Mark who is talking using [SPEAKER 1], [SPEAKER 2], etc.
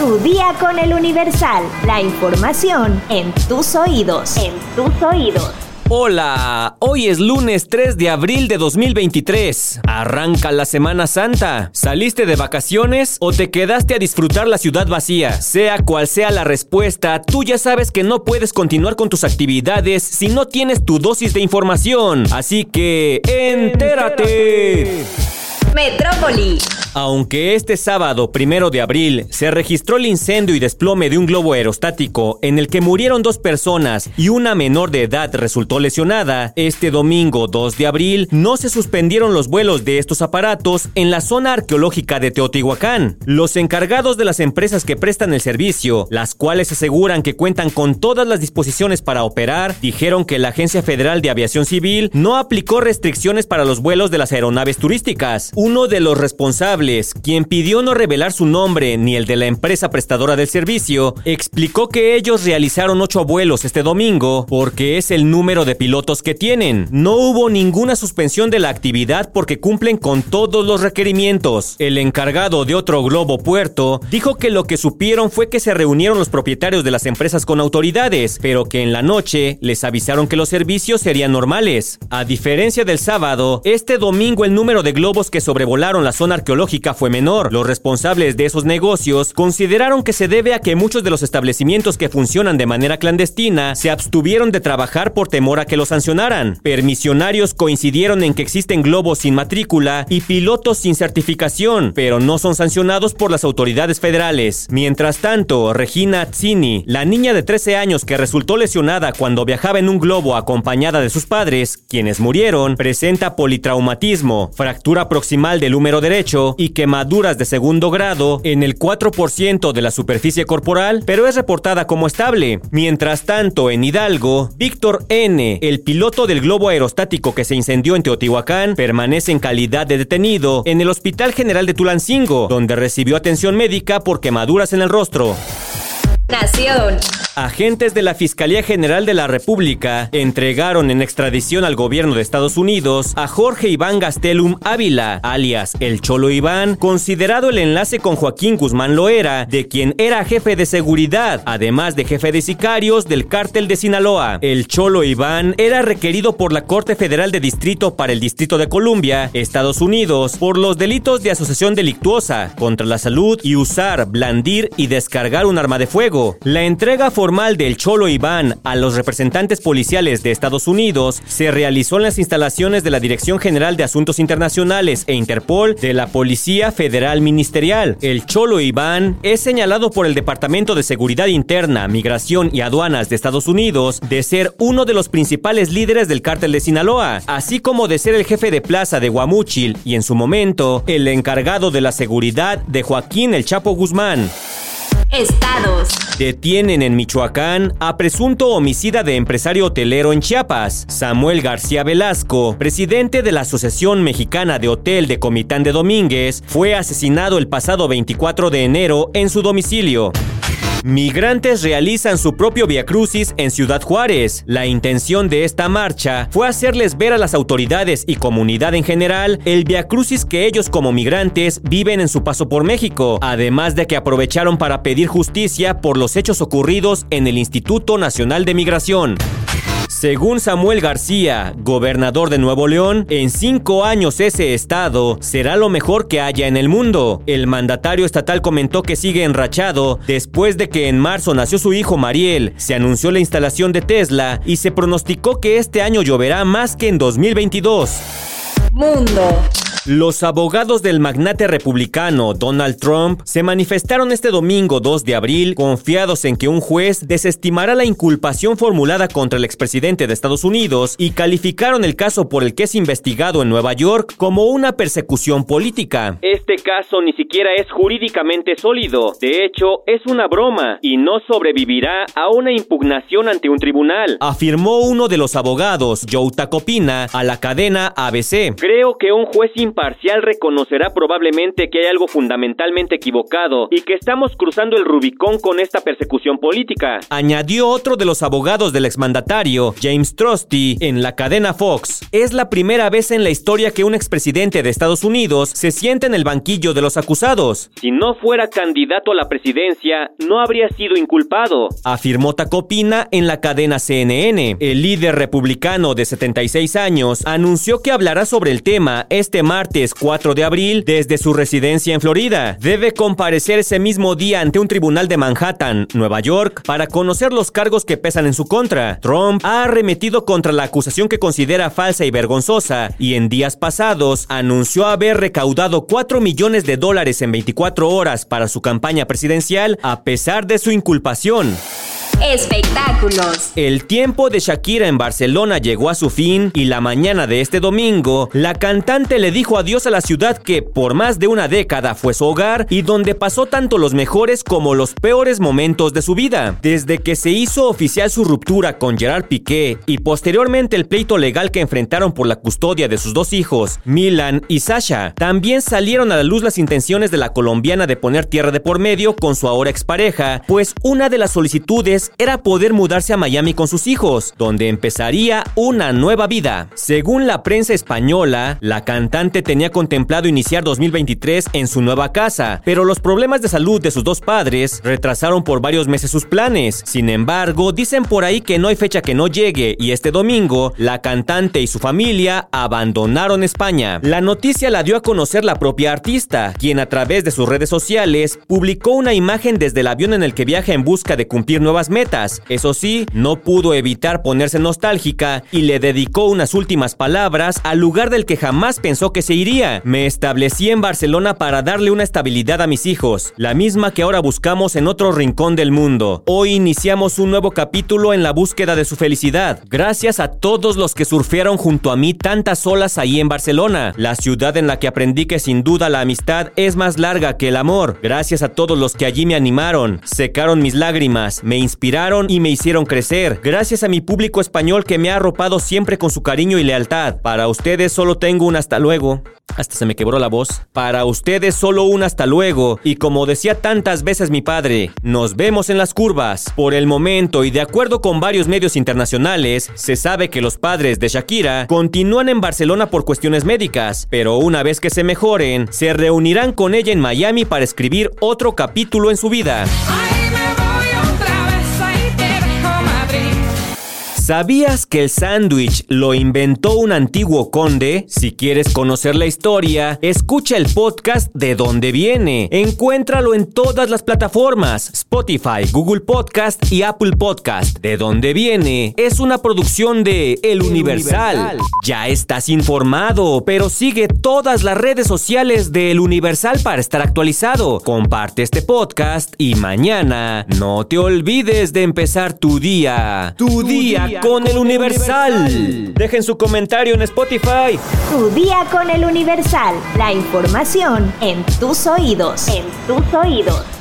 [SPEAKER 1] Tu día con el Universal. La información en tus oídos. En tus oídos.
[SPEAKER 2] Hola, hoy es lunes 3 de abril de 2023. Arranca la Semana Santa. ¿Saliste de vacaciones o te quedaste a disfrutar la ciudad vacía? Sea cual sea la respuesta, tú ya sabes que no puedes continuar con tus actividades si no tienes tu dosis de información. Así que, entérate.
[SPEAKER 1] Metrópoli.
[SPEAKER 2] Aunque este sábado, primero de abril, se registró el incendio y desplome de un globo aerostático en el que murieron dos personas y una menor de edad resultó lesionada, este domingo 2 de abril no se suspendieron los vuelos de estos aparatos en la zona arqueológica de Teotihuacán. Los encargados de las empresas que prestan el servicio, las cuales aseguran que cuentan con todas las disposiciones para operar, dijeron que la Agencia Federal de Aviación Civil no aplicó restricciones para los vuelos de las aeronaves turísticas. Uno de los responsables, quien pidió no revelar su nombre ni el de la empresa prestadora del servicio, explicó que ellos realizaron ocho vuelos este domingo porque es el número de pilotos que tienen. No hubo ninguna suspensión de la actividad porque cumplen con todos los requerimientos. El encargado de otro globo puerto dijo que lo que supieron fue que se reunieron los propietarios de las empresas con autoridades, pero que en la noche les avisaron que los servicios serían normales. A diferencia del sábado, este domingo el número de globos que sobrevolaron la zona arqueológica fue menor. Los responsables de esos negocios consideraron que se debe a que muchos de los establecimientos que funcionan de manera clandestina se abstuvieron de trabajar por temor a que los sancionaran. Permisionarios coincidieron en que existen globos sin matrícula y pilotos sin certificación, pero no son sancionados por las autoridades federales. Mientras tanto, Regina Tzini, la niña de 13 años que resultó lesionada cuando viajaba en un globo acompañada de sus padres, quienes murieron, presenta politraumatismo, fractura proximal del húmero derecho y quemaduras de segundo grado en el 4% de la superficie corporal, pero es reportada como estable. Mientras tanto, en Hidalgo, Víctor N., el piloto del globo aerostático que se incendió en Teotihuacán, permanece en calidad de detenido en el Hospital General de Tulancingo, donde recibió atención médica por quemaduras en el rostro.
[SPEAKER 1] Nación.
[SPEAKER 2] Agentes de la Fiscalía General de la República entregaron en extradición al gobierno de Estados Unidos a Jorge Iván Gastelum Ávila, alias El Cholo Iván, considerado el enlace con Joaquín Guzmán Loera, de quien era jefe de seguridad, además de jefe de sicarios del cártel de Sinaloa. El Cholo Iván era requerido por la Corte Federal de Distrito para el Distrito de Columbia, Estados Unidos, por los delitos de asociación delictuosa contra la salud y usar, blandir y descargar un arma de fuego. La entrega formal del Cholo Iván a los representantes policiales de Estados Unidos se realizó en las instalaciones de la Dirección General de Asuntos Internacionales e Interpol de la Policía Federal Ministerial. El Cholo Iván es señalado por el Departamento de Seguridad Interna, Migración y Aduanas de Estados Unidos de ser uno de los principales líderes del cártel de Sinaloa, así como de ser el jefe de plaza de Guamúchil y en su momento el encargado de la seguridad de Joaquín El Chapo Guzmán.
[SPEAKER 1] Estados.
[SPEAKER 2] Detienen en Michoacán a presunto homicida de empresario hotelero en Chiapas, Samuel García Velasco, presidente de la Asociación Mexicana de Hotel de Comitán de Domínguez, fue asesinado el pasado 24 de enero en su domicilio. Migrantes realizan su propio viacrucis en Ciudad Juárez. La intención de esta marcha fue hacerles ver a las autoridades y comunidad en general el viacrucis que ellos como migrantes viven en su paso por México, además de que aprovecharon para pedir justicia por los hechos ocurridos en el Instituto Nacional de Migración. Según Samuel García, gobernador de Nuevo León, en cinco años ese estado será lo mejor que haya en el mundo. El mandatario estatal comentó que sigue enrachado después de que en marzo nació su hijo Mariel, se anunció la instalación de Tesla y se pronosticó que este año lloverá más que en 2022.
[SPEAKER 1] Mundo.
[SPEAKER 2] Los abogados del magnate republicano Donald Trump se manifestaron este domingo 2 de abril confiados en que un juez desestimará la inculpación formulada contra el expresidente de Estados Unidos y calificaron el caso por el que es investigado en Nueva York como una persecución política. Este caso ni siquiera es jurídicamente sólido, de hecho es una broma y no sobrevivirá a una impugnación ante un tribunal, afirmó uno de los abogados, Joe Tacopina, a la cadena ABC. Creo que un juez imparcial reconocerá probablemente que hay algo fundamentalmente equivocado y que estamos cruzando el Rubicón con esta persecución política. Añadió otro de los abogados del exmandatario, James Trusty, en la cadena Fox. Es la primera vez en la historia que un expresidente de Estados Unidos se siente en el banquillo de los acusados. Si no fuera candidato a la presidencia, no habría sido inculpado, afirmó Tacopina en la cadena CNN. El líder republicano de 76 años anunció que hablará sobre el tema este martes 4 de abril desde su residencia en Florida. Debe comparecer ese mismo día ante un tribunal de Manhattan, Nueva York, para conocer los cargos que pesan en su contra. Trump ha arremetido contra la acusación que considera falsa y vergonzosa y en días pasados anunció haber recaudado 4 millones de dólares en 24 horas para su campaña presidencial a pesar de su inculpación.
[SPEAKER 1] Espectáculos.
[SPEAKER 2] El tiempo de Shakira en Barcelona llegó a su fin y la mañana de este domingo, la cantante le dijo adiós a la ciudad que por más de una década fue su hogar y donde pasó tanto los mejores como los peores momentos de su vida. Desde que se hizo oficial su ruptura con Gerard Piqué y posteriormente el pleito legal que enfrentaron por la custodia de sus dos hijos, Milan y Sasha, también salieron a la luz las intenciones de la colombiana de poner tierra de por medio con su ahora expareja, pues una de las solicitudes era poder mudarse a Miami con sus hijos, donde empezaría una nueva vida. Según la prensa española, la cantante tenía contemplado iniciar 2023 en su nueva casa, pero los problemas de salud de sus dos padres retrasaron por varios meses sus planes. Sin embargo, dicen por ahí que no hay fecha que no llegue y este domingo la cantante y su familia abandonaron España. La noticia la dio a conocer la propia artista, quien a través de sus redes sociales publicó una imagen desde el avión en el que viaja en busca de cumplir nuevas metas eso sí, no pudo evitar ponerse nostálgica y le dedicó unas últimas palabras al lugar del que jamás pensó que se iría. Me establecí en Barcelona para darle una estabilidad a mis hijos, la misma que ahora buscamos en otro rincón del mundo. Hoy iniciamos un nuevo capítulo en la búsqueda de su felicidad. Gracias a todos los que surfearon junto a mí tantas olas ahí en Barcelona, la ciudad en la que aprendí que sin duda la amistad es más larga que el amor. Gracias a todos los que allí me animaron, secaron mis lágrimas, me inspiraron y me hicieron crecer. Gracias a mi público español que me ha arropado siempre con su cariño y lealtad. Para ustedes solo tengo un hasta luego. Hasta se me quebró la voz. Para ustedes solo un hasta luego. Y como decía tantas veces mi padre, nos vemos en las curvas. Por el momento y de acuerdo con varios medios internacionales, se sabe que los padres de Shakira continúan en Barcelona por cuestiones médicas, pero una vez que se mejoren, se reunirán con ella en Miami para escribir otro capítulo en su vida. ¿Sabías que el sándwich lo inventó un antiguo conde? Si quieres conocer la historia, escucha el podcast de dónde viene. Encuéntralo en todas las plataformas, Spotify, Google Podcast y Apple Podcast. De dónde viene es una producción de El, Universal. Universal. Ya estás informado, pero sigue todas las redes sociales de El Universal para estar actualizado. Comparte este podcast y mañana no te olvides de empezar tu día. Tu, día con el Universal. Dejen su comentario en Spotify.
[SPEAKER 1] Tu día con el Universal. La información en tus oídos. En tus oídos.